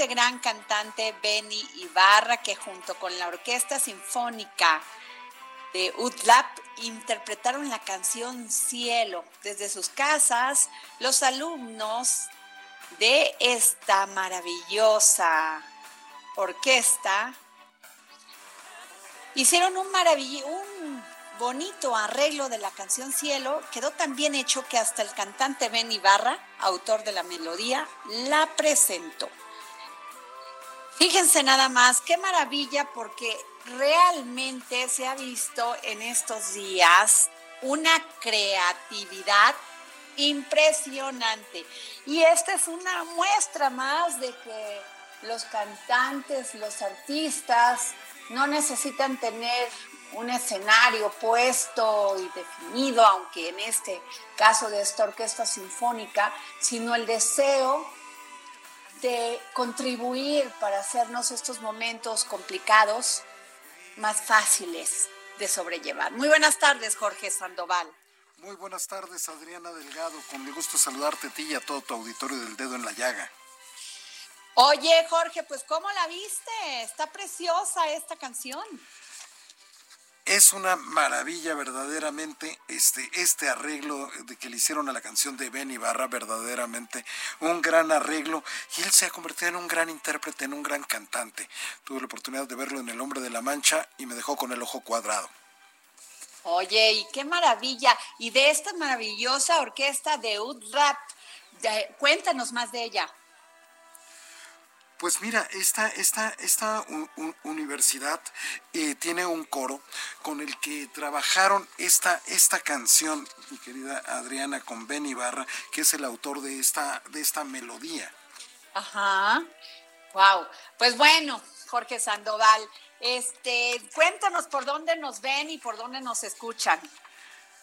Este gran cantante Benny Ibarra que junto con la Orquesta Sinfónica de UTLAP interpretaron la canción Cielo desde sus casas. Los alumnos de esta maravillosa orquesta hicieron un maravilloso, un bonito arreglo de la canción Cielo, quedó tan bien hecho que hasta el cantante Ben Ibarra, autor de la melodía, la presentó. Fíjense nada más, qué maravilla porque realmente se ha visto en estos días una creatividad impresionante. Y esta es una muestra más de que los cantantes, los artistas, no necesitan tener un escenario puesto y definido, aunque en este caso de esta orquesta sinfónica, sino el deseo de contribuir para hacernos estos momentos complicados más fáciles de sobrellevar. Muy buenas tardes, Jorge Sandoval. Muy buenas tardes, Adriana Delgado. Con mi gusto saludarte a ti y a todo tu auditorio del dedo en la llaga. Oye, Jorge, pues ¿cómo la viste? Está preciosa esta canción. Es una maravilla verdaderamente este, este arreglo de que le hicieron a la canción de Ben Ibarra, verdaderamente un gran arreglo. Y él se ha convertido en un gran intérprete, en un gran cantante. Tuve la oportunidad de verlo en El Hombre de la Mancha y me dejó con el ojo cuadrado. Oye, y qué maravilla. Y de esta maravillosa orquesta de UDRAP, cuéntanos más de ella. Pues mira, esta, esta, esta universidad eh, tiene un coro con el que trabajaron esta, esta canción, mi querida Adriana, con Ben Ibarra, que es el autor de esta, de esta melodía. Ajá. Wow. Pues bueno, Jorge Sandoval, este, cuéntanos por dónde nos ven y por dónde nos escuchan.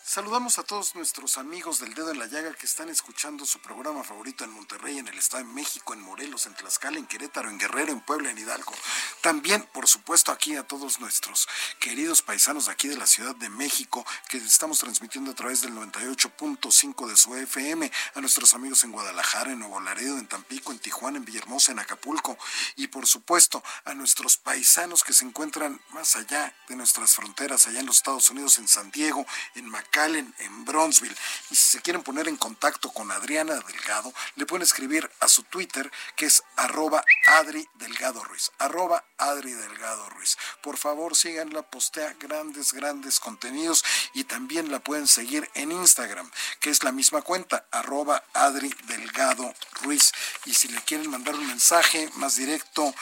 Saludamos a todos nuestros amigos del Dedo en la Llaga que están escuchando su programa favorito en Monterrey, en el Estado de México, en Morelos, en Tlaxcala, en Querétaro, en Guerrero, en Puebla, en Hidalgo. También, por supuesto, aquí a todos nuestros queridos paisanos de aquí de la Ciudad de México que estamos transmitiendo a través del 98.5 de su FM, a nuestros amigos en Guadalajara, en Nuevo Laredo, en Tampico, en Tijuana, en Villahermosa, en Acapulco y, por supuesto, a nuestros paisanos que se encuentran más allá de nuestras fronteras, allá en los Estados Unidos, en San Diego, en Mac en Bronzeville. Y si se quieren poner en contacto con Adriana Delgado, le pueden escribir a su Twitter, que es arroba Adri Delgado Ruiz. Arroba Adri Delgado Ruiz. Por favor, síganla, postea grandes, grandes contenidos y también la pueden seguir en Instagram, que es la misma cuenta, arroba Adri Delgado Ruiz. Y si le quieren mandar un mensaje más directo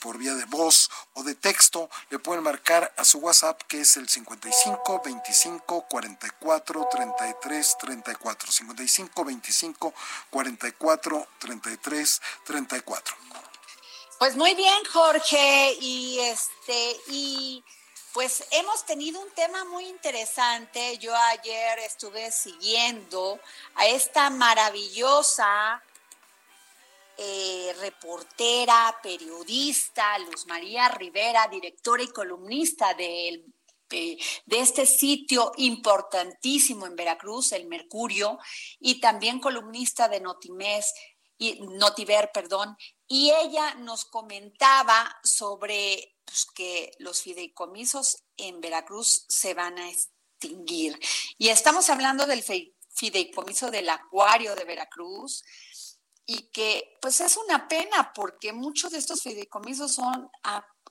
por vía de voz o de texto, le pueden marcar a su WhatsApp, que es el 55 25 40 44 33 34 55 25 44 33 34 pues muy bien Jorge y este y pues hemos tenido un tema muy interesante. Yo ayer estuve siguiendo a esta maravillosa eh, reportera, periodista, Luz María Rivera, directora y columnista del de, este sitio importantísimo en Veracruz, el Mercurio, y también columnista de Notimés, y, Notiver, perdón, y ella nos comentaba sobre pues, que los fideicomisos en Veracruz se van a extinguir. Y estamos hablando del fideicomiso del acuario de Veracruz, y que pues es una pena porque muchos de estos fideicomisos son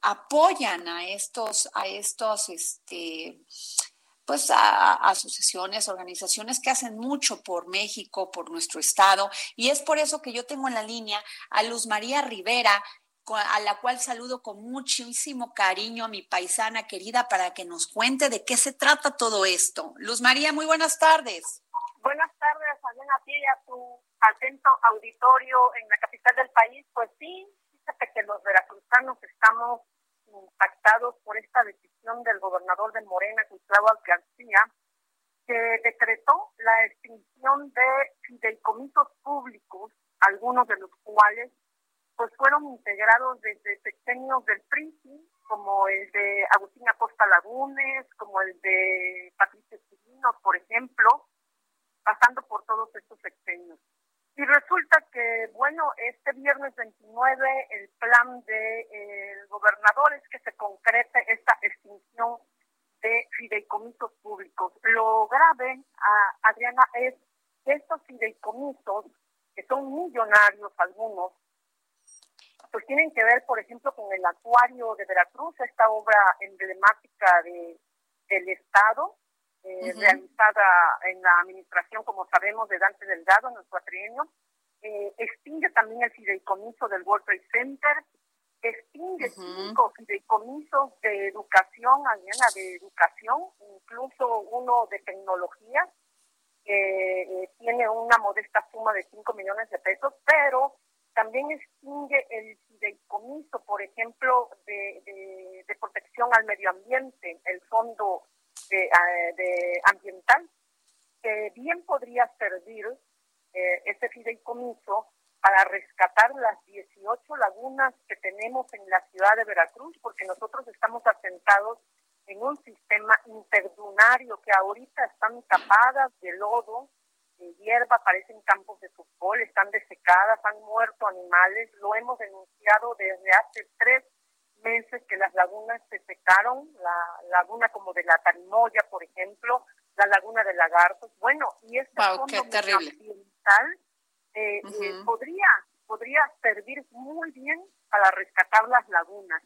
apoyan a estos, a estos, este, pues asociaciones, organizaciones que hacen mucho por México, por nuestro estado, y es por eso que yo tengo en la línea a Luz María Rivera, a la cual saludo con muchísimo cariño a mi paisana querida para que nos cuente de qué se trata todo esto. Luz María, muy buenas tardes. Buenas tardes, también a ti y a tu atento auditorio en la capital del país. Pues sí, fíjate que los veracruzanos estamos impactados por esta decisión del gobernador de Morena, Gustavo García, que decretó la extinción de fideicomisos públicos, algunos de los cuales pues fueron integrados desde sexenios del PRI, como el de Agustín Acosta Lagunes, como el de Patricia Chirinos, por ejemplo, pasando por todos estos sexenios. Y resulta que, bueno, este viernes 29 el plan de, el gobernador es que se concrete esta extinción de fideicomisos públicos. Lo grave, Adriana, es que estos fideicomisos, que son millonarios algunos, pues tienen que ver, por ejemplo, con el acuario de Veracruz, esta obra emblemática de, del Estado, eh, realizada en la administración, como sabemos, de Dante Delgado, en el cuatrienio, eh, extingue también el fideicomiso del World Trade Center, extingue cinco fideicomisos de educación, Adriana, de educación, incluso uno de tecnología, que eh, tiene una modesta suma de 5 millones de pesos, pero también extingue el fideicomiso, por ejemplo, de, de protección al medio ambiente, el fondo eh, de, ambiental, que bien podría servir eh, este fideicomiso para rescatar las 18 lagunas que tenemos en la ciudad de Veracruz, porque nosotros estamos asentados en un sistema interdunario que ahorita están tapadas de lodo, de hierba, parecen campos de fútbol, están desecadas, han muerto animales, lo hemos denunciado desde hace tres meses que las lagunas se secaron, la laguna como de la Tarimoya, por ejemplo, la laguna de Lagartos. Bueno, y este fondo ambiental eh, eh, podría, podría servir muy bien para rescatar las lagunas.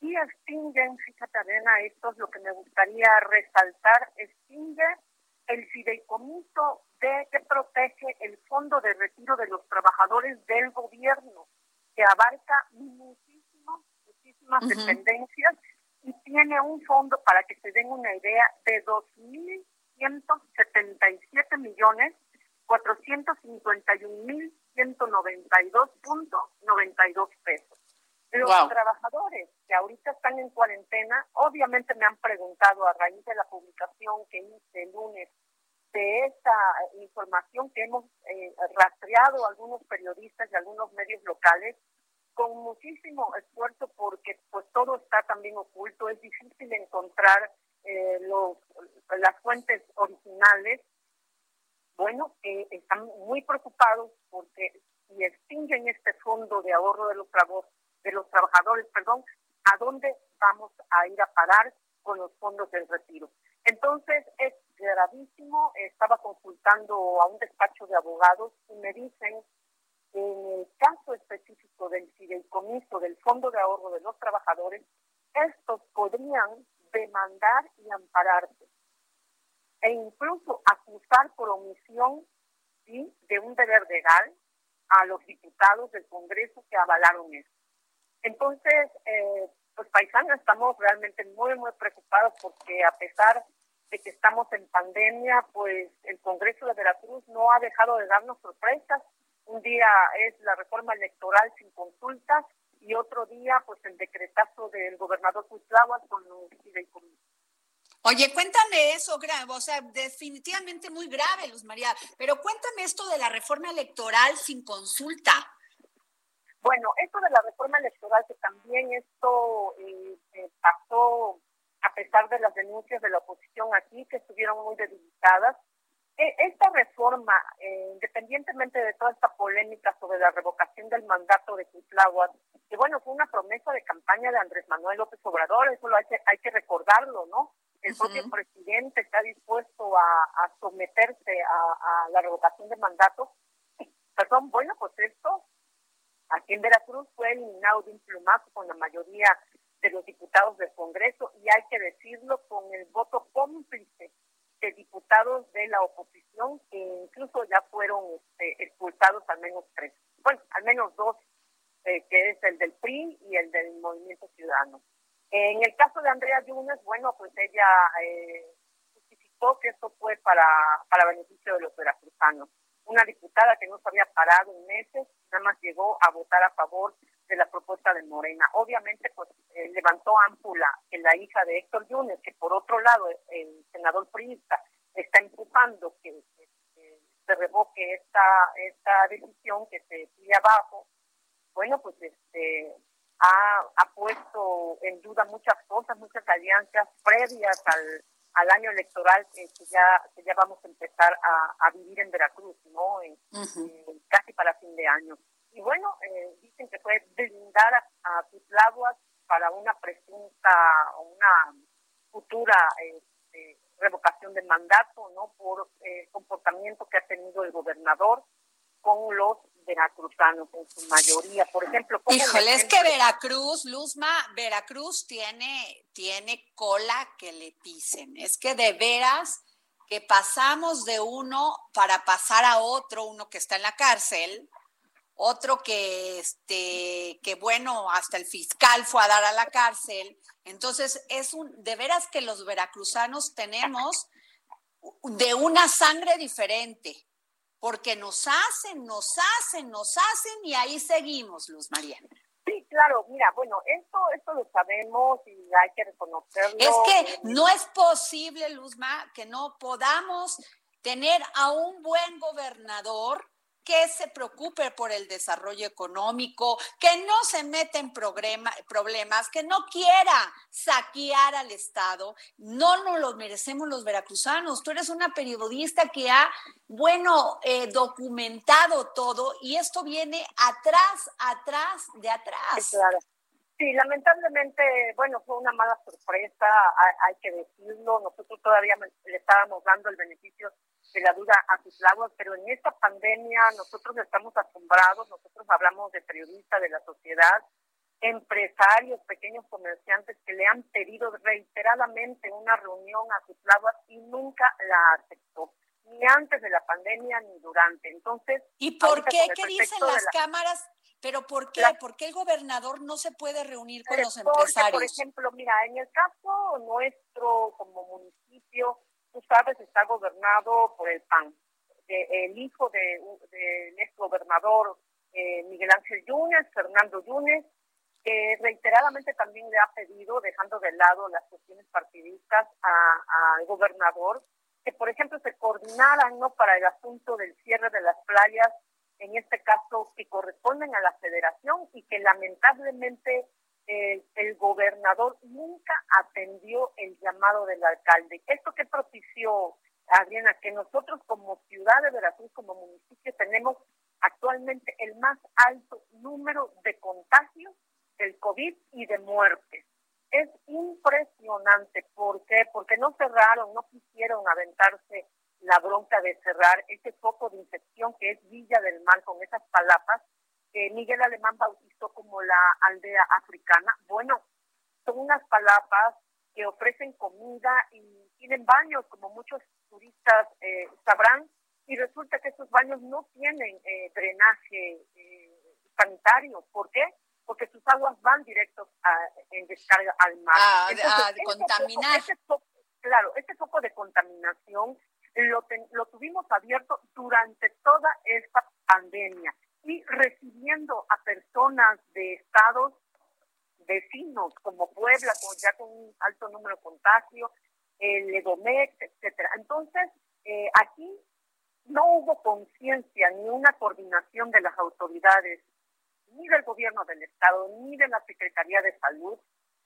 Y extinguen, fíjate, Adena, esto es lo que me gustaría resaltar, extingue el fideicomiso de que protege el fondo de retiro de los trabajadores del gobierno, que abarca dependencias y tiene un fondo, para que se den una idea, de 2.177 millones 451 mil 192.92 pesos. Los trabajadores que ahorita están en cuarentena. Obviamente me han preguntado a raíz de la publicación que hice el lunes de esta información que hemos eh, rastreado algunos periodistas y algunos medios locales con muchísimo esfuerzo porque pues todo está también oculto, es difícil encontrar eh, los, las fuentes originales. Bueno, eh, están muy preocupados porque si extinguen este fondo de ahorro de los, de los trabajadores, perdón, ¿a dónde vamos a ir a parar con los fondos del retiro? Entonces es gravísimo, estaba consultando a un despacho de abogados y me dicen en el caso específico del fideicomiso del Fondo de Ahorro de los Trabajadores, estos podrían demandar y ampararse e incluso acusar por omisión de un deber legal a los diputados del Congreso que avalaron eso. Entonces, eh, pues paisanos, estamos realmente muy, muy preocupados porque a pesar de que estamos en pandemia, pues el Congreso de Veracruz no ha dejado de darnos sorpresas un día es la reforma electoral sin consultas y otro día pues el decretazo del gobernador Cuitláhuac con los Oye, cuéntame eso, o sea, definitivamente muy grave, Luz María, pero cuéntame esto de la reforma electoral sin consulta. Bueno, esto de la reforma electoral, que también esto eh, eh, pasó a pesar de las denuncias de la oposición aquí, que estuvieron muy debilitadas, esta reforma, eh, independientemente de toda esta polémica sobre la revocación del mandato de Cuitláhuac, que bueno, fue una promesa de campaña de Andrés Manuel López Obrador, eso lo hay que, hay que recordarlo, ¿no? El propio presidente está dispuesto a, someterse a, la revocación del mandato. Perdón, bueno, pues esto aquí en Veracruz fue eliminado de un plumazo con la mayoría de los diputados del Congreso y hay que decirlo con el voto cómplice de diputados de la oposición que incluso ya fueron este, expulsados al menos tres, bueno, al menos dos, eh, que es el del PRI y el del Movimiento Ciudadano. En el caso de Andrea Yunes, bueno, pues ella eh, justificó que esto fue para, para beneficio de los veracruzanos. Una diputada que no se había parado en meses, nada más llegó a votar a favor de la propuesta de Morena. Obviamente, pues eh, levantó ámpula en la hija de Héctor Yunes, que por otro lado, el senador priista está empujando que, se revoque esta, esta decisión, que se sigue abajo. Bueno, pues este ha, ha puesto en duda muchas cosas, muchas alianzas previas al, al año electoral que ya que ya vamos a empezar a, vivir en Veracruz, ¿no? casi para fin de año. Y bueno, eh, dicen que puede blindar a, a para una presunta o una futura este, revocación de mandato, ¿no? Por el eh, comportamiento que ha tenido el gobernador con los veracruzanos en su mayoría. Por ejemplo, Híjole, es que Veracruz, Luzma, Veracruz tiene, tiene cola que le pisen. Es que de veras que pasamos de uno para pasar a otro, uno que está en la cárcel, otro que, este, que bueno, hasta el fiscal fue a dar a la cárcel. Entonces, es un, de veras que los veracruzanos tenemos de una sangre diferente, porque nos hacen, nos hacen, nos hacen y ahí seguimos, Luz María. Sí, claro, mira, bueno, esto, esto lo sabemos y hay que reconocerlo. Es que no es posible, Luzma, que no podamos tener a un buen gobernador que se preocupe por el desarrollo económico, que no se mete en problemas, que no quiera saquear al Estado. No nos lo merecemos los veracruzanos. Tú eres una periodista que ha, bueno, eh, documentado todo y esto viene atrás, atrás, de atrás. claro. Sí, lamentablemente, bueno, fue una mala sorpresa, hay, que decirlo. Nosotros todavía le estábamos dando el beneficio de la duda a sus lagos, pero en esta pandemia nosotros estamos asombrados, nosotros hablamos de periodistas, de la sociedad, empresarios, pequeños comerciantes que le han pedido reiteradamente una reunión a sus lagos y nunca la aceptó, ni antes de la pandemia ni durante. Entonces, ¿y por qué? ¿Qué dicen las cámaras? ¿Pero por qué? ¿Por qué el gobernador no se puede reunir con los empresarios? Por ejemplo, mira, en el caso nuestro como municipio, tú sabes, está gobernado por el PAN. el hijo del de, ex gobernador eh, Miguel Ángel Yunes, Fernando Yunes, que reiteradamente también le ha pedido, dejando de lado las cuestiones partidistas, al gobernador, que por ejemplo se coordinaran ¿no? para el asunto del cierre de las playas, en este caso que corresponden a la federación y que lamentablemente el gobernador nunca atendió el llamado del alcalde. Esto que propició, Adriana, que nosotros como ciudad de Veracruz, como municipio, tenemos actualmente el más alto número de contagios del COVID y de muertes. Es impresionante. ¿Por qué? Porque no cerraron, no quisieron aventarse la bronca de cerrar ese foco de infección que es Villa del Mar con esas palapas que Miguel Alemán bautizó como la aldea africana. Bueno, son unas palapas que ofrecen comida y tienen baños, como muchos turistas eh, sabrán, y resulta que esos baños no tienen eh, drenaje eh, sanitario. ¿Por qué? Porque sus aguas van directos a, en descarga al mar. Ah, a contaminar. claro, este foco de contaminación lo, lo tuvimos abierto durante toda esta pandemia y recibiendo a personas de estados vecinos como Puebla, con, ya con un alto número de contagio, el Edomex, etcétera. Entonces, eh, aquí no hubo conciencia ni una coordinación de las autoridades, ni del gobierno del estado, ni de la Secretaría de Salud.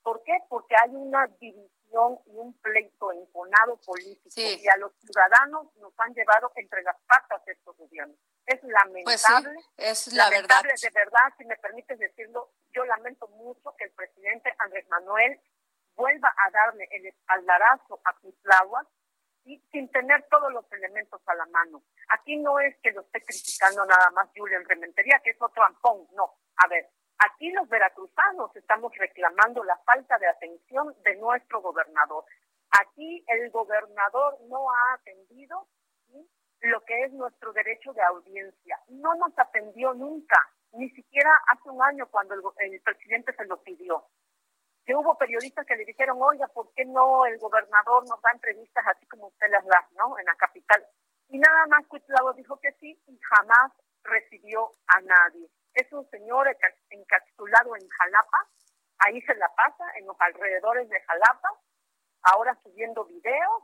¿Por qué? Porque hay una división y un pleito enconado político y a los ciudadanos nos han llevado entre las patas estos gobiernos. Es pues lamentable. es la verdad. De verdad, si me permites decirlo, yo lamento mucho que el presidente Andrés Manuel vuelva a darle el espaldarazo a Cuitláhuac sin tener todos los elementos a la mano. Aquí no es que lo esté criticando nada más Julián Rementería, que es otro ampón, no. A ver, aquí los veracruzanos estamos reclamando la falta de atención de nuestro gobernador. Aquí el gobernador no ha atendido lo que es nuestro derecho de audiencia. No nos atendió nunca, ni siquiera hace un año cuando el, presidente se lo pidió. Que hubo periodistas que le dijeron, oiga, ¿por qué no el gobernador nos da entrevistas así como usted las da, ¿no? En la capital. Y nada más Cuitlavo dijo que sí y jamás recibió a nadie. Es un señor encapsulado en Jalapa, ahí se la pasa, en los alrededores de Jalapa, ahora subiendo videos,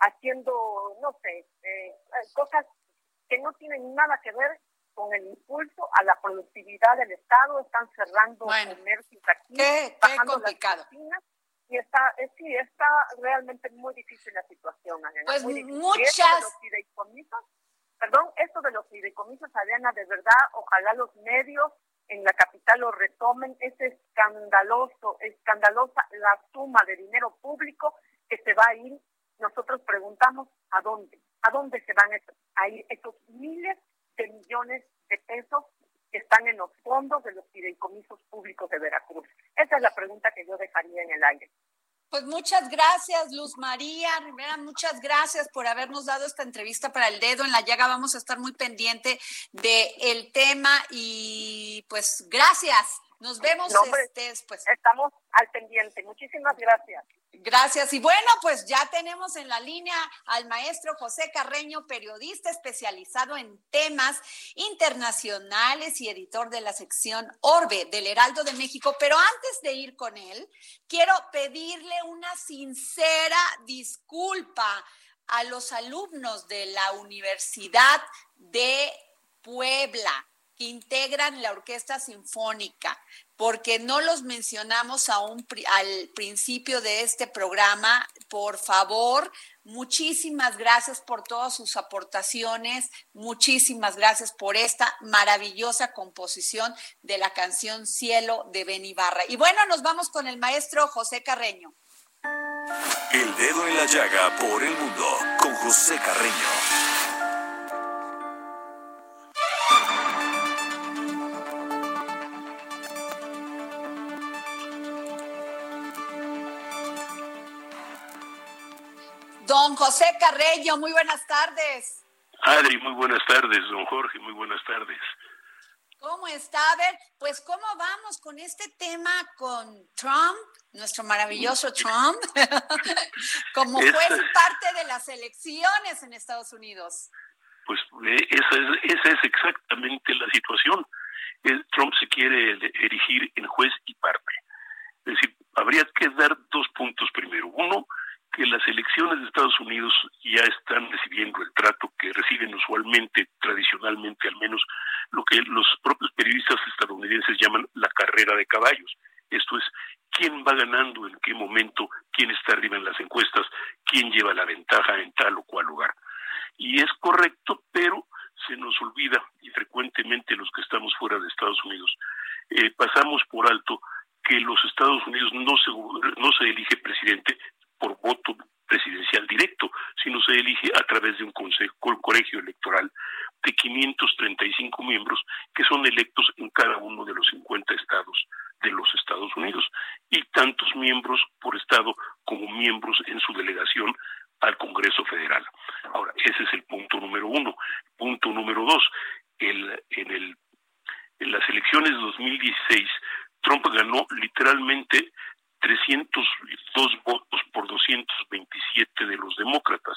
haciendo, no sé, eh, cosas que no tienen nada que ver con el impulso a la productividad del Estado, están cerrando comercios aquí, qué, complicado. y está, eh, sí, está realmente muy difícil la situación, Pues muchas... perdón, esto de los fideicomisos, Adriana, de verdad, ojalá los medios en la capital lo retomen, es escandaloso, escandalosa la suma de dinero público que se va a ir. Nosotros preguntamos a dónde, a dónde se van a ir esos miles millones de pesos que están en los fondos de los fideicomisos públicos de Veracruz. Esa es la pregunta que yo dejaría en el aire. Pues muchas gracias, Luz María Rivera, muchas gracias por habernos dado esta entrevista para el dedo en la llaga. Vamos a estar muy pendiente del el tema y pues gracias. Nos vemos después. Estamos al pendiente. Muchísimas gracias. Gracias. Y bueno, pues ya tenemos en la línea al maestro José Carreño, periodista especializado en temas internacionales y editor de la sección Orbe del Heraldo de México. Pero antes de ir con él, quiero pedirle una sincera disculpa a los alumnos de la Universidad de Puebla que integran la Orquesta Sinfónica, porque no los mencionamos aún al principio de este programa. Por favor, muchísimas gracias por todas sus aportaciones, muchísimas gracias por esta maravillosa composición de la canción Cielo de Benibarra. Y bueno, nos vamos con el maestro José Carreño. El dedo en la llaga por el mundo con José Carreño. Don José Carreño, muy buenas tardes. Adri, muy buenas tardes. Don Jorge, muy buenas tardes. ¿Cómo está? A ver, pues cómo vamos con este tema con Trump, nuestro maravilloso Trump, como fue parte de las elecciones en Estados Unidos. Pues eh, esa es, esa es exactamente la situación. Trump se quiere erigir en juez y parte. Es decir, habría que dar dos puntos primero. Uno, que las elecciones de Estados Unidos ya están recibiendo el trato que reciben usualmente, tradicionalmente al menos, lo que los propios periodistas estadounidenses llaman la carrera de caballos. Esto es, quién va ganando, en qué momento, quién está arriba en las encuestas, quién lleva la ventaja en tal o cual lugar. Y es correcto, pero se nos olvida, y frecuentemente los que estamos fuera de Estados Unidos, eh, pasamos por alto que los Estados Unidos no se, no se elige presidente por voto presidencial directo, sino se elige a través de un consejo, colegio electoral de 535 miembros que son electos en cada uno de los 50 estados de los Estados Unidos y tantos miembros por estado como miembros en su delegación al Congreso Federal. Ahora, ese es el punto número uno. Punto número dos, el, en, el, en las elecciones de 2016, Trump ganó literalmente 302 votos por 227 de los demócratas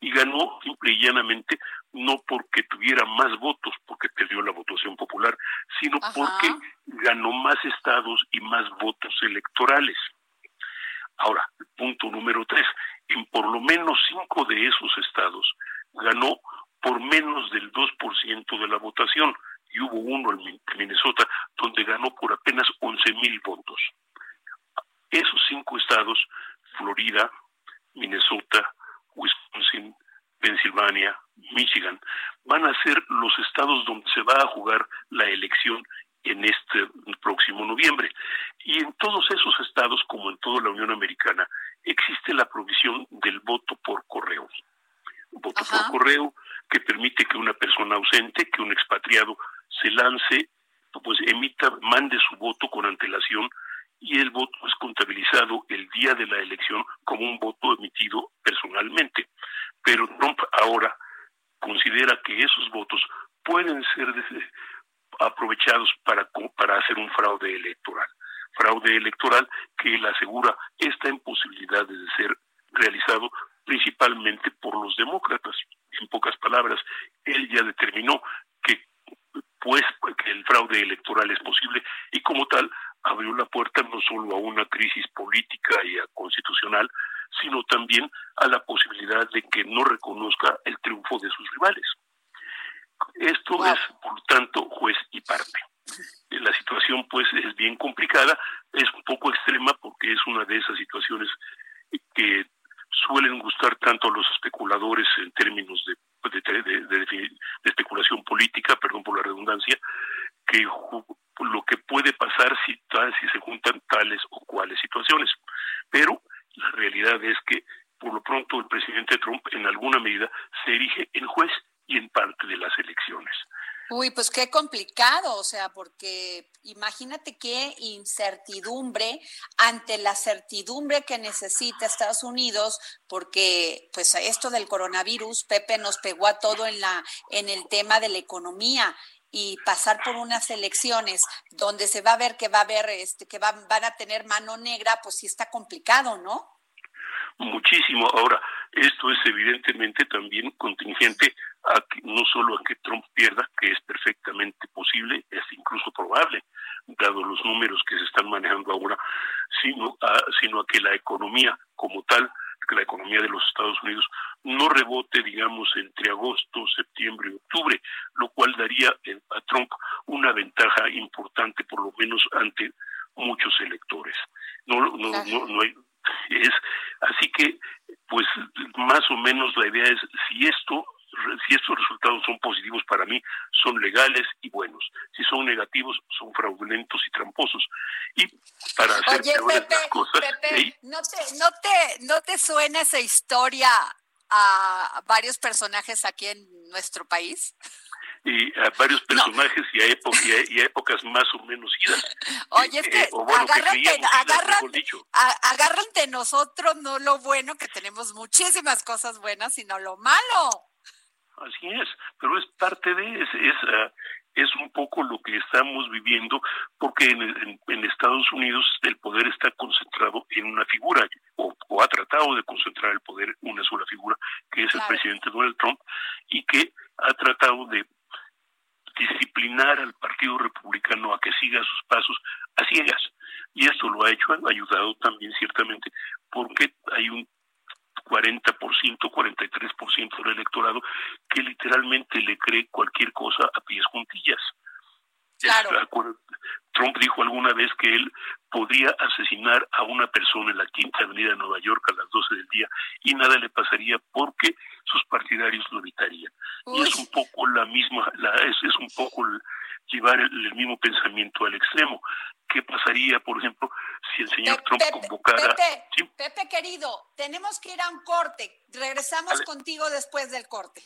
y ganó simple y llanamente no porque tuviera más votos, porque perdió la votación popular, sino porque ganó más estados y más votos electorales. Ahora, punto número tres, en por lo menos cinco de esos estados ganó por menos del 2% de la votación y hubo uno en Minnesota donde ganó por apenas 11 mil votos. Esos cinco estados, Florida, Minnesota, Wisconsin, Pensilvania, Michigan, van a ser los estados donde se va a jugar la elección en este próximo noviembre. Y en todos esos estados, como en toda la Unión Americana, existe la provisión del voto por correo. Voto por correo que permite que una persona ausente, que un expatriado se lance, pues emita, mande su voto con antelación y el voto es contabilizado el día de la elección como un voto emitido personalmente. Pero Trump ahora considera que esos votos pueden ser aprovechados para, para hacer un fraude electoral. Fraude electoral que él asegura está en posibilidad de ser realizado principalmente por los demócratas. En pocas palabras, él ya determinó que pues que el fraude electoral es posible y como tal abrió la puerta no solo a una crisis política y a constitucional, sino también a la posibilidad de que no reconozca el triunfo de sus rivales. Esto es, por tanto, juez y parte. La situación, pues, es bien complicada, es un poco extrema porque es una de esas situaciones que suelen gustar tanto a los especuladores en términos de, de especulación política, perdón por la redundancia, que lo que puede pasar si, si se juntan tales o cuales situaciones. Pero la realidad es que, por lo pronto, el presidente Trump en alguna medida se erige en juez y en parte de las elecciones. Uy, pues qué complicado, o sea, porque imagínate qué incertidumbre ante la certidumbre que necesita Estados Unidos, porque pues esto del coronavirus, Pepe nos pegó a todo en la en el tema de la economía y pasar por unas elecciones donde se va a ver que va a haber este que van, van a tener mano negra, pues sí está complicado, ¿no? Muchísimo. Ahora, esto es evidentemente también contingente a que no solo a que Trump pierda, que es perfectamente posible, es incluso probable, dado los números que se están manejando ahora, sino a, sino a que la economía como tal que la economía de los Estados Unidos no rebote, digamos, entre agosto, septiembre y octubre, lo cual daría a Trump una ventaja importante, por lo menos ante muchos electores. No, no, no, no hay, es así que, pues, más o menos la idea es si esto si estos resultados son positivos para mí, son legales y buenos. Si son negativos, son fraudulentos y tramposos. Y para hacer Oye, las cosas... ¿no, te, no, te, ¿no te suena esa historia a varios personajes aquí en nuestro país? y a varios personajes y, a y, a, épocas más o menos idas. Oye, es que, eh, agarran de nosotros no lo bueno, que tenemos muchísimas cosas buenas, sino lo malo. Así es, pero es parte de, es, es, ah, es un poco lo que estamos viviendo, porque en, en, Estados Unidos el poder está concentrado en una figura, o, o, ha tratado de concentrar el poder en una sola figura, que es el presidente Donald Trump, y que ha tratado de disciplinar al Partido Republicano a que siga sus pasos a ciegas. Y esto lo ha hecho, ha ayudado también ciertamente, porque hay un 40%, 43% del electorado que literalmente le cree cualquier cosa a pies juntillas. Trump dijo alguna vez que él podría asesinar a una persona en la Quinta Avenida de Nueva York a las 12 del día y nada le pasaría porque sus partidarios lo evitarían. Y es un poco la misma, la, es, es un poco llevar el, mismo pensamiento al extremo. ¿Qué pasaría, por ejemplo, si el señor Trump convocara... Pepe, querido, tenemos que ir a un corte. Regresamos contigo después del corte.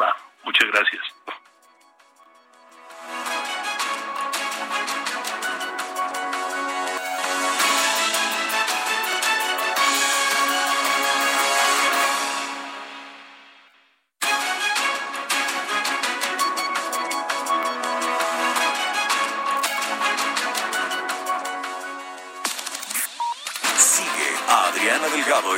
Va, muchas gracias.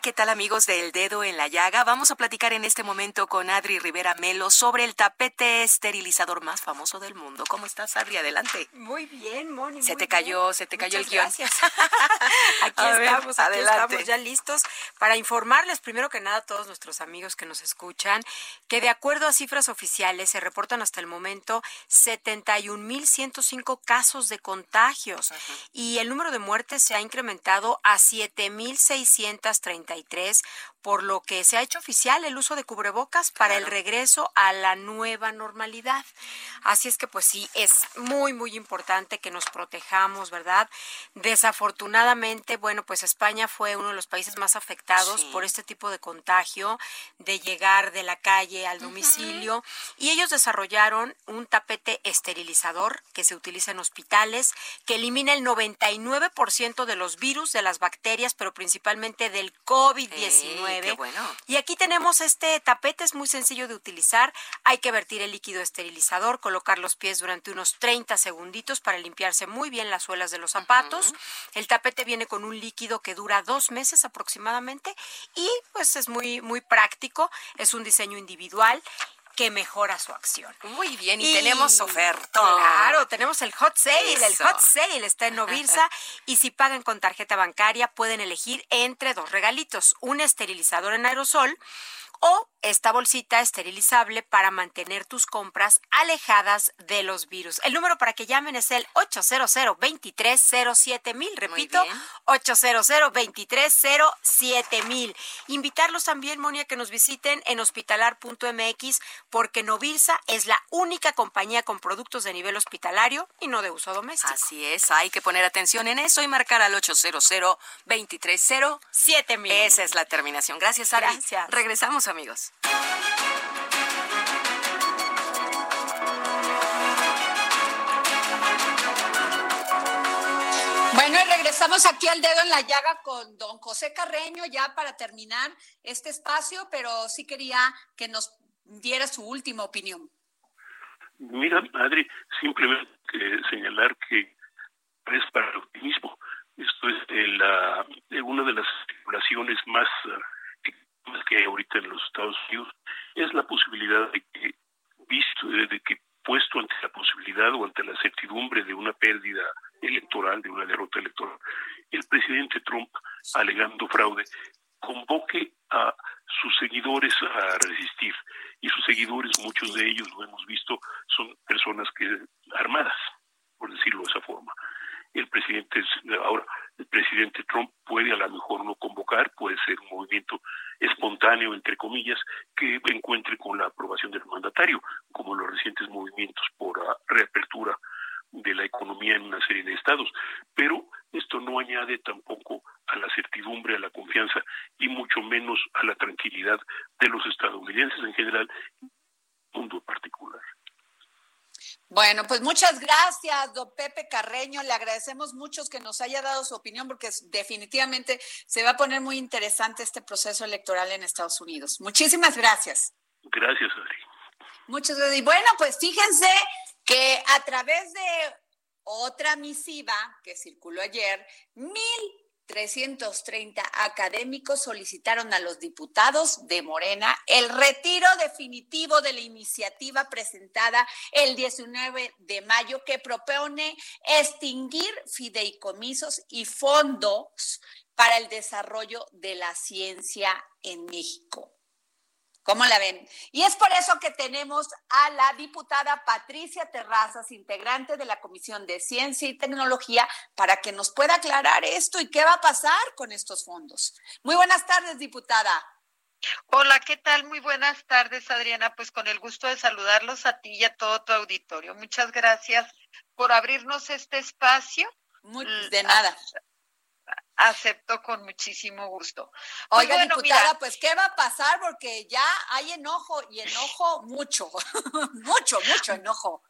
Hola, ¿qué tal amigos del Dedo en la Llaga? Vamos a platicar en este momento con Adri Rivera Melo sobre el tapete esterilizador más famoso del mundo. ¿Cómo estás, Adri? Adelante. Muy bien, Moni. Se te cayó, se te cayó el guion. Gracias. aquí estamos, aquí estamos ya listos para informarles primero que nada a todos nuestros amigos que nos escuchan que de acuerdo a cifras oficiales se reportan hasta el momento 71.105 casos de contagios y el número de muertes se ha incrementado a 7.600 33 por lo que se ha hecho oficial el uso de cubrebocas para el regreso a la nueva normalidad. Así es que pues sí, es muy, muy importante que nos protejamos, ¿verdad? Desafortunadamente, bueno, pues España fue uno de los países más afectados por este tipo de contagio, de llegar de la calle al domicilio, y ellos desarrollaron un tapete esterilizador que se utiliza en hospitales, que elimina el 99% de los virus, de las bacterias, pero principalmente del COVID-19. Y aquí tenemos este tapete, es muy sencillo de utilizar. Hay que vertir el líquido esterilizador, colocar los pies durante unos 30 segunditos para limpiarse muy bien las suelas de los zapatos. El tapete viene con un líquido que dura dos meses aproximadamente y pues es muy, muy práctico. Es un diseño individual que mejora su acción. Muy bien, y, tenemos oferta. Claro, tenemos el hot sale. El hot sale está en Novirsa y si pagan con tarjeta bancaria pueden elegir entre dos regalitos, un esterilizador en aerosol o esta bolsita esterilizable para mantener tus compras alejadas de los virus. El número para que llamen es el 800 mil Repito, 800 mil Invitarlos también, Monia, que nos visiten en hospitalar.mx porque Novilsa es la única compañía con productos de nivel hospitalario y no de uso doméstico. Así es, hay que poner atención en eso y marcar al 800 mil Esa es la terminación. Gracias, Ari. Gracias. Regresamos, amigos. Bueno, y regresamos aquí al dedo en la llaga con don José Carreño ya para terminar este espacio, pero sí quería que nos diera su última opinión. Mira, Adri, simplemente señalar que es para el optimismo. Esto es la, una de las regulaciones más que ahorita en los Estados Unidos es la posibilidad de que, visto, de que puesto ante la posibilidad o ante la certidumbre de una pérdida electoral, de una derrota electoral, el presidente Trump, alegando fraude, convoque a sus seguidores a resistir. Y sus seguidores, muchos de ellos, lo hemos visto, son personas que armadas, por decirlo de esa forma. El presidente, ahora, el presidente Trump puede a lo mejor no convocar, puede ser un movimiento espontáneo, entre comillas, que encuentre con la aprobación del mandatario, como los recientes movimientos por reapertura de la economía en una serie de estados. Pero esto no añade tampoco a la certidumbre, a la confianza y mucho menos a la tranquilidad de los estadounidenses en general, mundo particular. Bueno, pues muchas gracias, don Pepe Carreño. Le agradecemos mucho que nos haya dado su opinión porque definitivamente se va a poner muy interesante este proceso electoral en Estados Unidos. Muchísimas gracias. Gracias, Adri. Muchas gracias. Y bueno, pues fíjense que a través de otra misiva que circuló ayer, mil 330 académicos solicitaron a los diputados de Morena el retiro definitivo de la iniciativa presentada el 19 de mayo que propone extinguir fideicomisos y fondos para el desarrollo de la ciencia en México. ¿Cómo la ven? Y es por eso que tenemos a la diputada Patricia Terrazas, integrante de la Comisión de Ciencia y Tecnología, para que nos pueda aclarar esto y qué va a pasar con estos fondos. Muy buenas tardes, diputada. Hola, ¿qué tal? Muy buenas tardes, Adriana. Pues con el gusto de saludarlos a ti y a todo tu auditorio. Muchas gracias por abrirnos este espacio. Muy, de nada acepto con muchísimo gusto. Pues Oiga, diputada, pues ¿qué va a pasar? Porque ya hay enojo y enojo mucho, mucho, mucho enojo.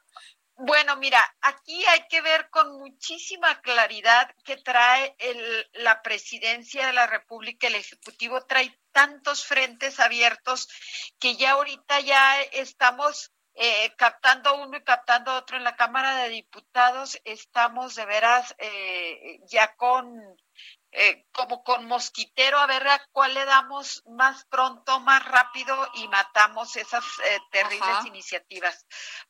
Bueno, mira, aquí hay que ver con muchísima claridad que trae el, la presidencia de la República, el Ejecutivo trae tantos frentes abiertos que ya ahorita ya estamos eh, captando uno y captando otro en la Cámara de Diputados. Estamos de veras eh, ya con eh, como con mosquitero a ver a cuál le damos más pronto, más rápido y matamos esas eh, terribles iniciativas.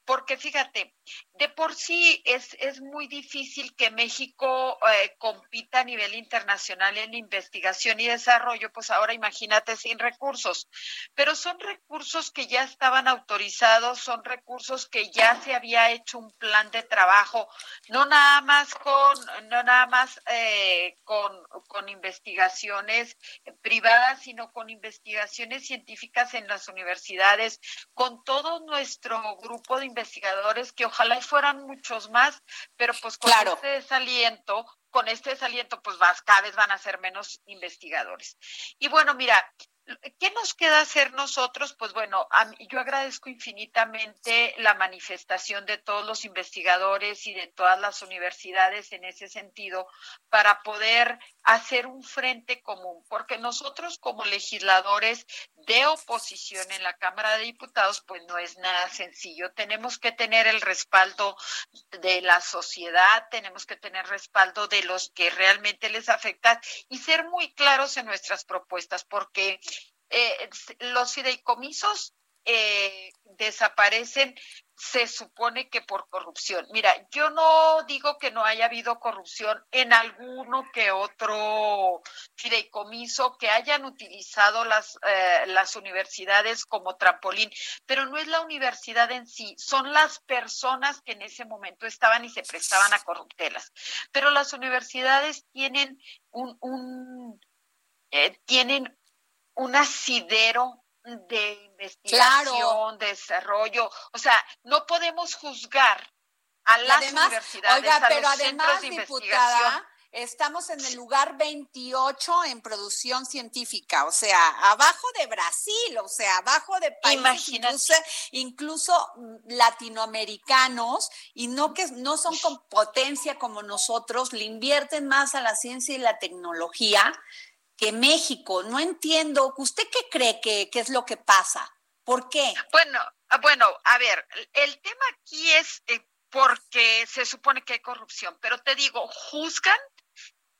Porque fíjate, de por sí es, es muy difícil que México eh, compita a nivel internacional en investigación y desarrollo, pues ahora imagínate sin recursos. Pero son recursos que ya estaban autorizados, son recursos que ya se había hecho un plan de trabajo, no nada más con, no nada más con con investigaciones privadas, sino con investigaciones científicas en las universidades, con todo nuestro grupo de investigadores, que ojalá fueran muchos más, pero pues con este desaliento, con este desaliento, pues cada vez van a ser menos investigadores. Y bueno, mira, ¿Qué nos queda hacer nosotros? Pues bueno, yo agradezco infinitamente la manifestación de todos los investigadores y de todas las universidades en ese sentido para poder hacer un frente común, porque nosotros como legisladores de oposición en la Cámara de Diputados, pues no es nada sencillo. Tenemos que tener el respaldo de la sociedad, tenemos que tener respaldo de los que realmente les afecta y ser muy claros en nuestras propuestas, porque eh, los fideicomisos eh, desaparecen, se supone que por corrupción. Mira, yo no digo que no haya habido corrupción en alguno que otro fideicomiso que hayan utilizado las, eh, las universidades como trampolín, pero no es la universidad en sí, son las personas que en ese momento estaban y se prestaban a corruptelas. Pero las universidades tienen un, un tienen un asidero de investigación, desarrollo. O sea, no podemos juzgar a las universidades, oiga, a pero además, diputada, estamos en el lugar 28 en producción científica, o sea, abajo de Brasil, o sea, abajo de países incluso, incluso, mm, latinoamericanos y no que no son con potencia como nosotros, le invierten más a la ciencia y la tecnología que México. No entiendo. ¿Usted qué cree que, es lo que pasa? ¿Por qué? Bueno, ah, bueno, a ver, el tema aquí es eh, porque se supone que hay corrupción, pero te digo, juzgan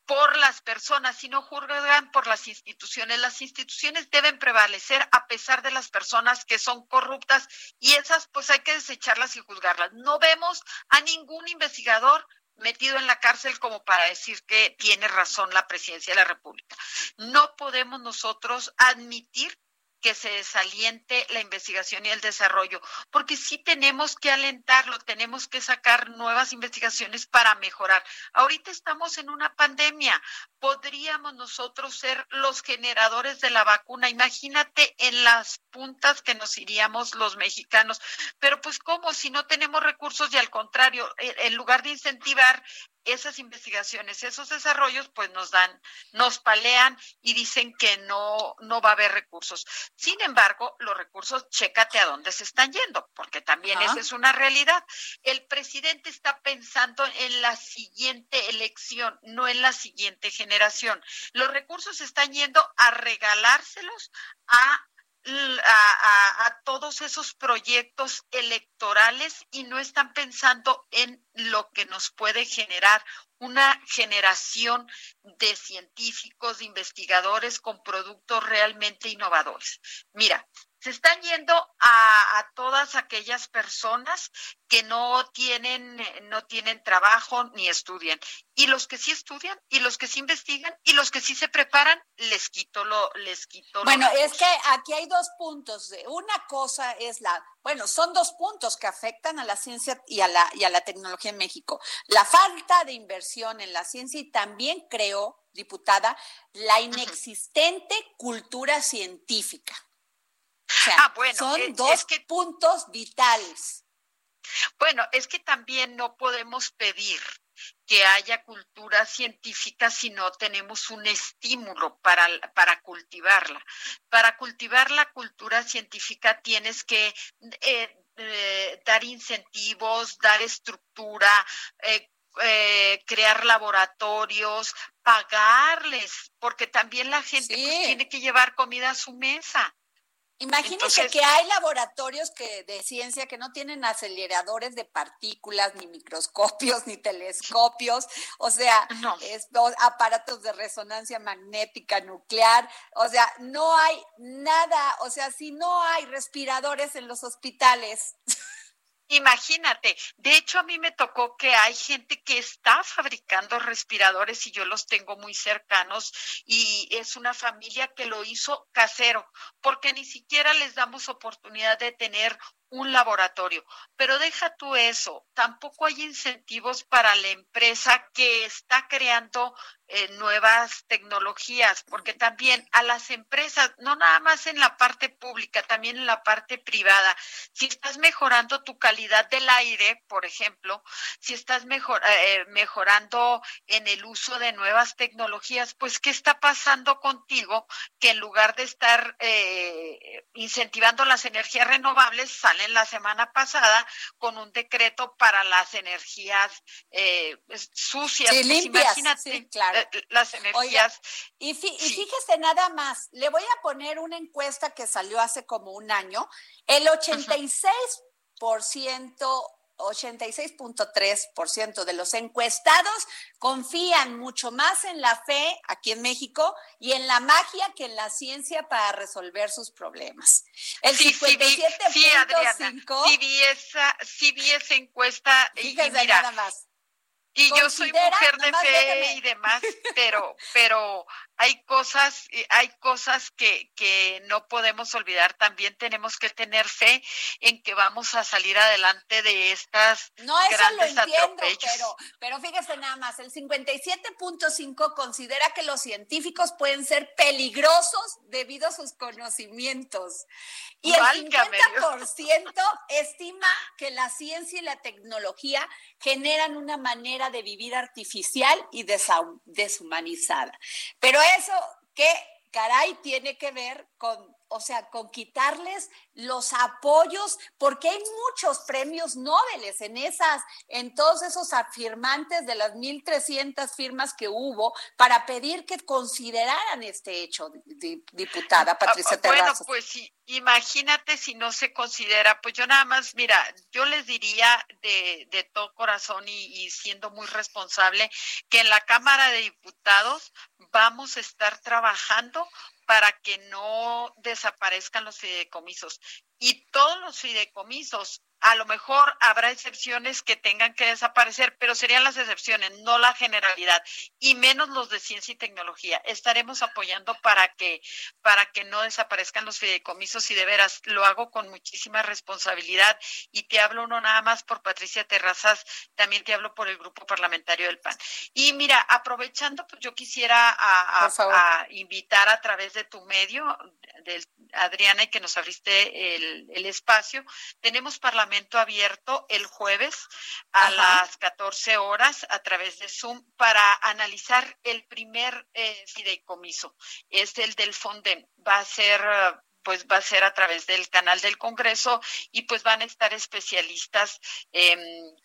por las personas y no juzgan por las instituciones. Las instituciones deben prevalecer a pesar de las personas que son corruptas y esas pues hay que desecharlas y juzgarlas. No vemos a ningún investigador metido en la cárcel como para decir que tiene razón la presidencia de la República. No podemos nosotros admitir que se desaliente la investigación y el desarrollo, porque sí tenemos que alentarlo, tenemos que sacar nuevas investigaciones para mejorar. Ahorita estamos en una pandemia, podríamos nosotros ser los generadores de la vacuna. Imagínate en las puntas que nos iríamos los mexicanos. Pero pues cómo si no tenemos recursos y al contrario, en lugar de incentivar esas investigaciones, esos desarrollos, pues nos dan, nos palean y dicen que no, no va a haber recursos. Sin embargo, los recursos, chécate a dónde se están yendo, porque también esa es una realidad. El presidente está pensando en la siguiente elección, no en la siguiente generación. Los recursos están yendo a regalárselos a a, a, todos esos proyectos electorales y no están pensando en lo que nos puede generar una generación de científicos, de investigadores con productos realmente innovadores. Mira, se están yendo a, todas aquellas personas que no tienen, no tienen trabajo ni estudian. Y los que sí estudian, y los que sí investigan, y los que sí se preparan, les quito lo, les quito Bueno, es que aquí hay dos puntos. Una cosa es la, bueno, son dos puntos que afectan a la ciencia y a la, y a la tecnología en México. La falta de inversión en la ciencia y también creo, diputada, la inexistente cultura científica ah, bueno, son dos puntos vitales. Bueno, es que también no podemos pedir que haya cultura científica si no tenemos un estímulo para, para cultivarla. Para cultivar la cultura científica tienes que eh, eh, dar incentivos, dar estructura, eh, crear laboratorios, pagarles, porque también la gente pues, tiene que llevar comida a su mesa. Imagínense que hay laboratorios que, de ciencia que no tienen aceleradores de partículas, ni microscopios, ni telescopios, o sea, aparatos de resonancia magnética nuclear, o sea, no hay nada, o sea, si no hay respiradores en los hospitales. Imagínate, de hecho a mí me tocó que hay gente que está fabricando respiradores y yo los tengo muy cercanos y es una familia que lo hizo casero, porque ni siquiera les damos oportunidad de tener un laboratorio. Pero deja tú eso, tampoco hay incentivos para la empresa que está creando eh, nuevas tecnologías, porque también a las empresas, no nada más en la parte pública, también en la parte privada, si estás mejorando tu calidad del aire, por ejemplo, si estás eh, eh, mejorando en el uso de nuevas tecnologías, pues ¿qué está pasando contigo que en lugar de estar incentivando las energías renovables, salen la semana pasada con un decreto para las energías sucias? Sí, pues imagínate, claro las energías. y, fíjese nada más, le voy a poner una encuesta que salió hace como un año. El 86%, 86.3% de los encuestados confían mucho más en la fe aquí en México y en la magia que en la ciencia para resolver sus problemas. El 57.5 sí, vi esa, sí vi esa encuesta y mira, nada más. Y yo soy mujer de fe y demás, pero, pero hay cosas, hay cosas que, que no podemos olvidar. También tenemos que tener fe en que vamos a salir adelante de estas no, eso lo entiendo, pero, pero fíjese nada más, el 57.5 considera que los científicos pueden ser peligrosos debido a sus conocimientos. Y el 50% estima que la ciencia y la tecnología generan una manera de vivir artificial y deshumanizada. Pero eso, ¿qué caray tiene que ver con o sea, con quitarles los apoyos, porque hay muchos premios Nobel en esas, en todos esos afirmantes de las 1.300 firmas que hubo para pedir que consideraran este hecho, diputada Patricia ah, Bueno, pues sí, imagínate si no se considera, pues yo nada más, mira, yo les diría de, de todo corazón y, y siendo muy responsable que en la Cámara de Diputados vamos a estar trabajando para que no desaparezcan los fideicomisos. y todos los fideicomisos a lo mejor habrá excepciones que tengan que desaparecer, pero serían las excepciones, no la generalidad, y menos los de ciencia y tecnología. Estaremos apoyando para que para que no desaparezcan los fideicomisos y de veras lo hago con muchísima responsabilidad y te hablo no nada más por Patricia Terrazas, también te hablo por el grupo parlamentario del PAN. Y mira, aprovechando, pues yo quisiera a, invitar a través de tu medio, Adriana, y que nos abriste el, el espacio, tenemos abierto el jueves a las 14 horas a través de Zoom para analizar el primer eh, fideicomiso. Es el del Fonden. Va a ser pues va a ser a través del canal del Congreso y pues van a estar especialistas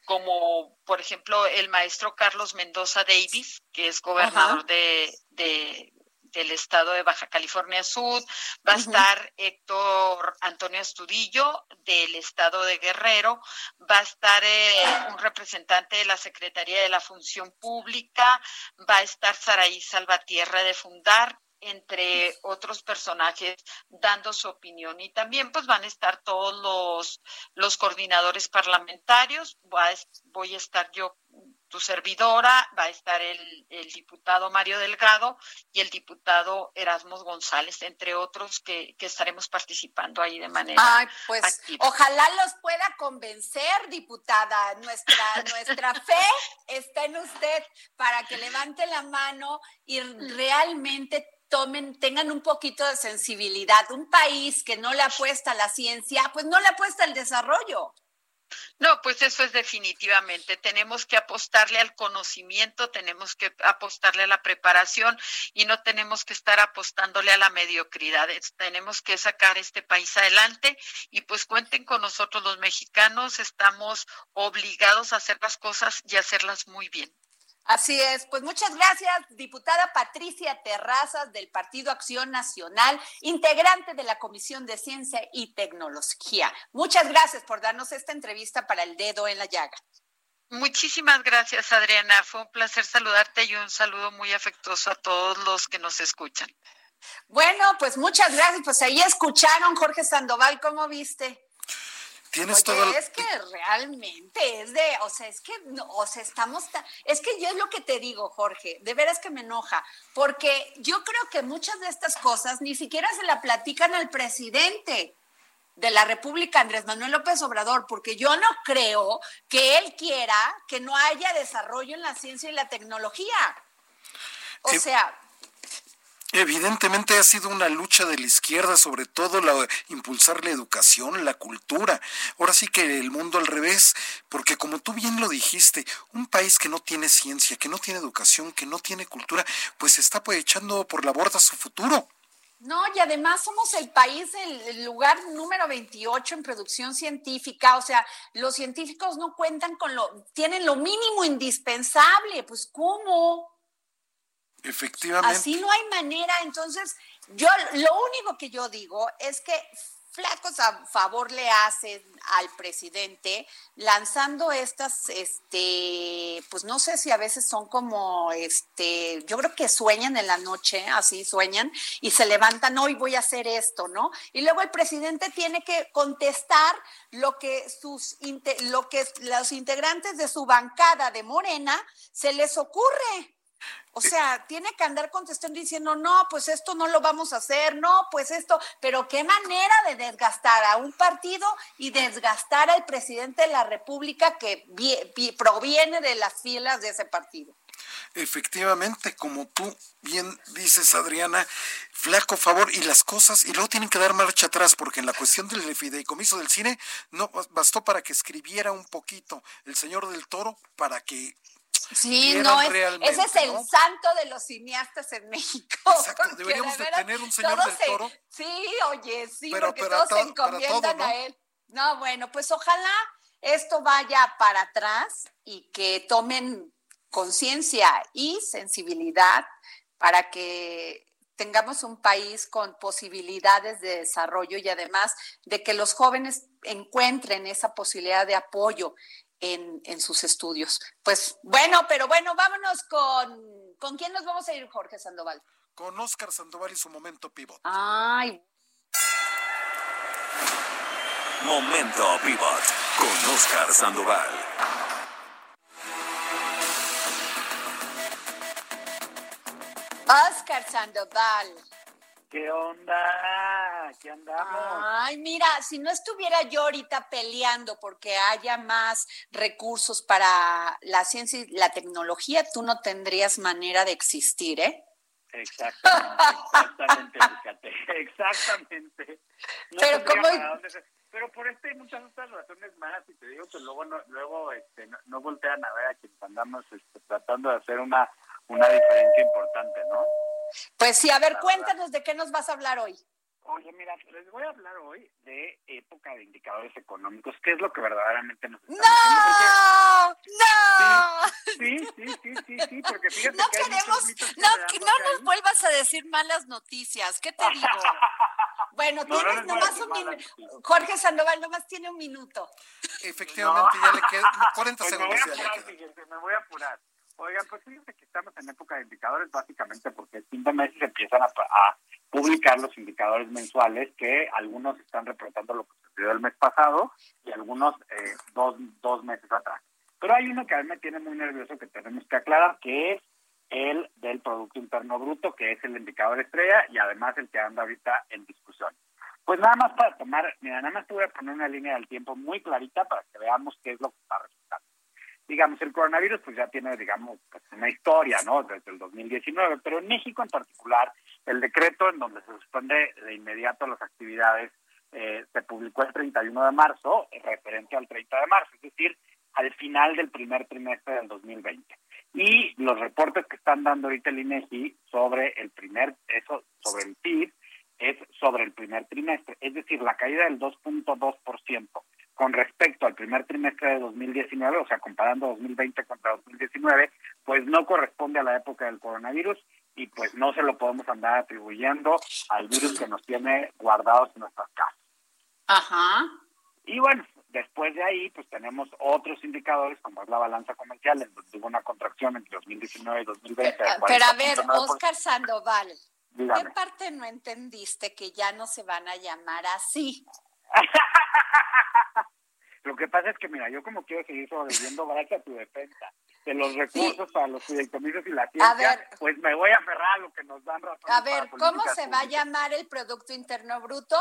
como por ejemplo el maestro Carlos Mendoza Davis, que es gobernador de, del estado de Baja California Sur, va a estar Héctor Antonio Astudillo del estado de Guerrero, va a estar eh, un representante de la Secretaría de la Función Pública, va a estar Saraí Salvatierra de Fundar, entre otros personajes dando su opinión. Y también pues van a estar todos los, los coordinadores parlamentarios, voy a estar yo tu servidora, va a estar el, diputado Mario Delgado y el diputado Erasmus González, entre otros que, estaremos participando ahí de manera Ay, pues ojalá los pueda convencer, diputada. Nuestra, nuestra fe está en usted para que levante la mano y realmente tomen, tengan un poquito de sensibilidad. Un país que no le apuesta a la ciencia, pues no le apuesta al desarrollo. No, pues eso es definitivamente. Tenemos que apostarle al conocimiento, tenemos que apostarle a la preparación y no tenemos que estar apostándole a la mediocridad. Tenemos que sacar este país adelante y pues cuenten con nosotros los mexicanos. Estamos obligados a hacer las cosas y hacerlas muy bien. Así es, pues muchas gracias, diputada Patricia Terrazas del Partido Acción Nacional, integrante de la Comisión de Ciencia y Tecnología. Muchas gracias por darnos esta entrevista para el dedo en la llaga. Muchísimas gracias, Adriana. Fue un placer saludarte y un saludo muy afectuoso a todos los que nos escuchan. Bueno, pues muchas gracias. Pues ahí escucharon, Jorge Sandoval, ¿cómo viste? Tienes todo Es que realmente es de, o sea, es que, o sea, estamos, es que yo es lo que te digo, Jorge, de veras que me enoja, porque yo creo que muchas de estas cosas ni siquiera se la platican al presidente de la República, Andrés Manuel López Obrador, porque yo no creo que él quiera que no haya desarrollo en la ciencia y la tecnología. O sea, Evidentemente ha sido una lucha de la izquierda, sobre todo la, impulsar la educación, la cultura. Ahora sí que el mundo al revés, porque como tú bien lo dijiste, un país que no tiene ciencia, que no tiene educación, que no tiene cultura, pues está pues echando por la borda su futuro. No, y además somos el país, el lugar número 28 en producción científica, o sea, los científicos no cuentan con lo, tienen lo mínimo indispensable, pues ¿cómo? Efectivamente. Así no hay manera. Entonces, yo lo único que yo digo es que flacos a favor le hacen al presidente lanzando estas, este, pues no sé si a veces son como, este, yo creo que sueñan en la noche, así sueñan, y se levantan, hoy voy a hacer esto, ¿no? Y luego el presidente tiene que contestar lo que sus, lo que los integrantes de su bancada de Morena se les ocurre. O sea, tiene que andar contestando diciendo, no, pues esto no lo vamos a hacer, no, pues esto, pero qué manera de desgastar a un partido y desgastar al presidente de la República que proviene de las filas de ese partido. Efectivamente, como tú bien dices, Adriana, flaco favor y las cosas, y luego tienen que dar marcha atrás, porque en la cuestión del fideicomiso del cine no bastó para que escribiera un poquito el señor del toro para que Sí, no, ese es el santo de los cineastas en México. Exacto, deberíamos de, tener un señor del toro. sí, oye, sí, porque todos se encomiendan a él. No, bueno, pues ojalá esto vaya para atrás y que tomen conciencia y sensibilidad para que tengamos un país con posibilidades de desarrollo y además de que los jóvenes encuentren esa posibilidad de apoyo en, sus estudios. Pues bueno, pero bueno, vámonos con... ¿Con quién nos vamos a ir, Jorge Sandoval? Con Oscar Sandoval y su momento pivot. Ay. Momento Pivot con Oscar Sandoval. Oscar Sandoval. ¿Qué onda? ¿Qué andamos? Ay, mira, si no estuviera yo ahorita peleando porque haya más recursos para la ciencia y la tecnología, tú no tendrías manera de existir, ¿eh? Exactamente, exactamente, fíjate, exactamente. pero como... Pero por este y muchas otras razones más, y te digo que luego no, luego este, no, voltean a ver a quienes andamos este, tratando de hacer una, una diferencia importante, ¿no? Pues sí, a ver, cuéntanos de qué nos vas a hablar hoy. Oye, mira, les voy a hablar hoy de época de indicadores económicos, ¿Qué es lo que verdaderamente nos está ¡No! ¡No! Sí, sí, sí, sí, sí, porque fíjate no que queremos, no, no nos vuelvas a decir malas noticias, ¿qué te digo? Bueno, tienes nomás un minuto. Jorge Sandoval nomás tiene un minuto. Efectivamente, ya le quedan 40 pues segundos. Me voy a apurar, Oigan, pues fíjense que estamos en época de indicadores básicamente porque el fin de mes se empiezan a, publicar los indicadores mensuales que algunos están reportando lo que sucedió el mes pasado y algunos eh, dos, dos meses atrás. Pero hay uno que a mí me tiene muy nervioso que tenemos que aclarar, que es el del Producto Interno Bruto, que es el indicador estrella y además el que anda ahorita en discusión. Pues nada más para tomar, mira, nada más te voy a poner una línea del tiempo muy clarita para que veamos qué es lo que está resultando digamos, el coronavirus pues ya tiene, digamos, pues, una historia, ¿no? Desde el 2019, pero en México en particular, el decreto en donde se suspende de inmediato las actividades eh, se publicó el 31 de marzo, referente al 30 de marzo, es decir, al final del primer trimestre del 2020. Y los reportes que están dando ahorita el INEGI sobre el primer, eso, sobre el PIB, es sobre el primer trimestre, es decir, la caída del 2.2% con respecto al primer trimestre de 2019, o sea, comparando 2020 contra 2019, pues no corresponde a la época del coronavirus y pues no se lo podemos andar atribuyendo al virus que nos tiene guardados en nuestras casas. Ajá. Y bueno, después de ahí, pues tenemos otros indicadores, como es la balanza comercial, en donde hubo una contracción entre 2019 y 2020. Pero a ver, Oscar Sandoval, ¿qué parte no entendiste que ya no se van a llamar así? Lo que pasa es que, mira, yo como quiero seguir sobreviviendo gracias a tu defensa de los recursos para los fideicomisos y la ciencia, pues me voy a aferrar a lo que nos dan razón. A ver, ¿cómo se va a llamar el Producto Interno Bruto?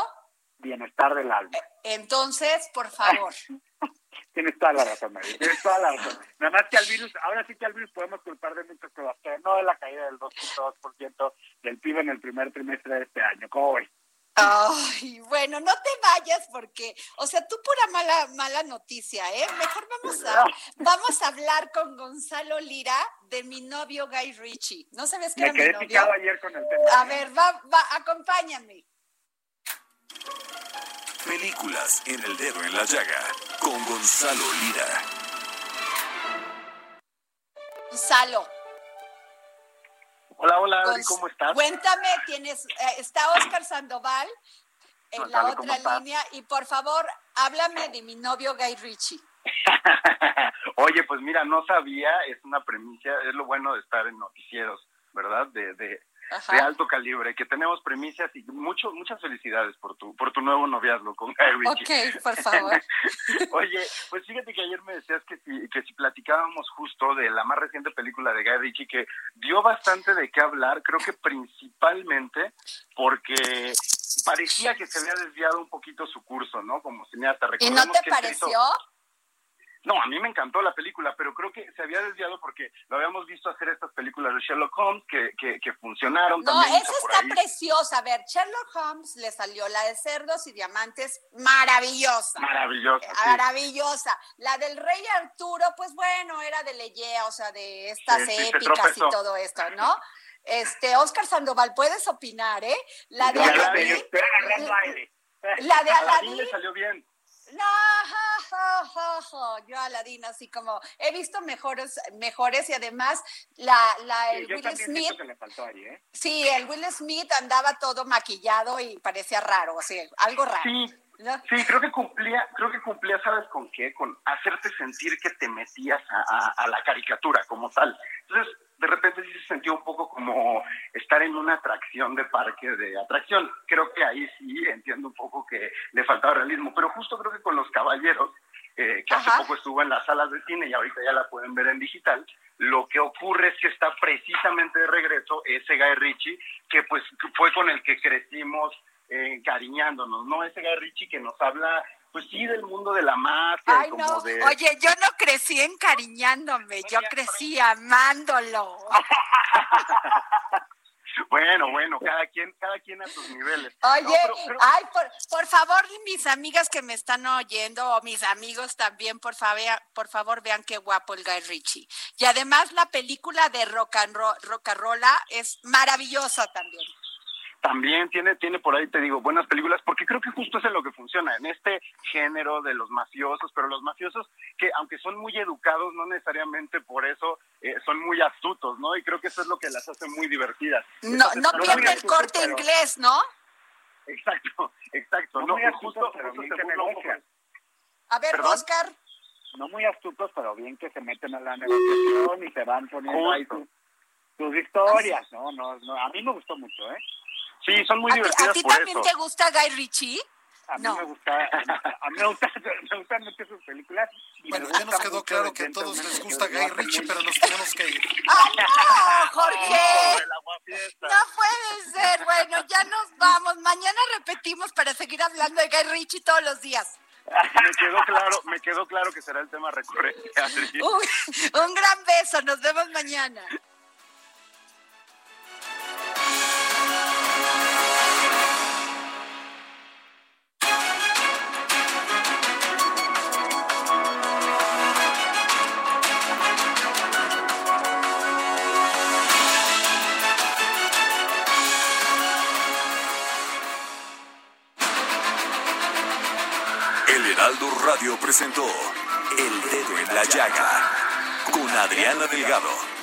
Bienestar del alma. Eh, entonces, por favor. tienes toda la razón, María, tienes toda la razón. Nada más que al virus, ahora sí que al virus podemos culpar de muchas cosas, pero no de la caída del 2.2% del PIB en el primer trimestre de este año. ¿Cómo ves? Ay, bueno, no te vayas porque, o sea, tú pura mala mala noticia, ¿eh? Mejor vamos a vamos a hablar con Gonzalo Lira de mi novio Guy Ritchie. ¿No sabes qué era mi novio? ayer con el tema. A ver, va, va, acompáñame. Películas en el dedo en la llaga con Gonzalo Lira. Gonzalo, Hola, hola, ¿cómo estás? Cuéntame, tienes, eh, está Oscar Sandoval en la otra línea y por favor, háblame de mi novio Guy Ritchie. Oye, pues mira, no sabía, es una premisa, es lo bueno de estar en noticieros, ¿verdad? De, de, de alto calibre, que tenemos premisas y mucho, muchas felicidades por tu, por tu nuevo noviazgo con Guy Ok, por favor. Oye, pues fíjate que ayer me decías que si, que si platicábamos justo de la más reciente película de Guy Ritchie, que dio bastante de qué hablar, creo que principalmente porque parecía que se había desviado un poquito su curso, ¿no? Como cineasta. ¿Y no te pareció? No, a mí me encantó la película, pero creo que se había desviado porque lo habíamos visto hacer estas películas de Sherlock Holmes que, que, que funcionaron. No, esa está preciosa. A ver, Sherlock Holmes le salió la de cerdos y diamantes maravillosa. Maravillosa. Maravillosa. La del rey Arturo, pues bueno, era de Leyea, o sea, de estas épicas y todo esto, ¿no? Este, Oscar Sandoval, puedes opinar, ¿eh? La de Aladín. La de Aladín. le salió bien. No, yo Aladín así como he visto mejores, mejores y además la, la el Will Smith. ¿eh? Sí, el Will Smith andaba todo maquillado y parecía raro, o sea, algo raro. Sí. Sí, creo que cumplía, creo que cumplía, ¿sabes con qué? Con hacerte sentir que te metías a, a, la caricatura como tal. Entonces, de repente sí se sintió un poco como estar en una atracción de parque de atracción. Creo que ahí sí entiendo un poco que le faltaba realismo, pero justo creo que con los caballeros, eh, que hace poco estuvo en las salas de cine y ahorita ya la pueden ver en digital, lo que ocurre es que está precisamente de regreso ese Guy Ritchie, que pues fue con el que crecimos eh, encariñándonos, ¿no? Ese Guy Ritchie que nos habla pues sí, del mundo de la mafia. Ay, no. Oye, yo no crecí encariñándome, yo crecí amándolo. Bueno, bueno, cada quien, cada quien a sus niveles. Oye, ay, por, por, favor, mis amigas que me están oyendo, o mis amigos también, por favor, por favor, vean qué guapo el Guy Ritchie. Y además la película de Rock and Rolla es maravillosa también también tiene, tiene por ahí, te digo, buenas películas, porque creo que justo es en lo que funciona, en este género de los mafiosos, pero los mafiosos que aunque son muy educados, no necesariamente por eso eh, son muy astutos, ¿no? Y creo que eso es lo que las hace muy divertidas. No, no pierde el corte inglés, ¿no? Exacto, exacto. No, muy justo, pero bien que negocian. A ver, Oscar. No muy astutos, pero bien que se meten a la negociación y se van poniendo ahí sus, historias, ¿no? No, no, a mí me gustó mucho, ¿eh? Sí, son muy divertidas ¿A ti también te gusta Guy Ritchie? A mí me gusta, a mí me, gusta, me gustan mucho sus películas. bueno, ya nos quedó claro que a todos les gusta Guy Ritchie, pero nos tenemos que ir. ¡Ay, no, Jorge! No puede ser. Bueno, ya nos vamos. Mañana repetimos para seguir hablando de Guy Ritchie todos los días. Me quedó claro, me quedó claro que será el tema recurrente. un gran beso. Nos vemos mañana. Presentó El Dedo en la Llaga con Adriana Delgado.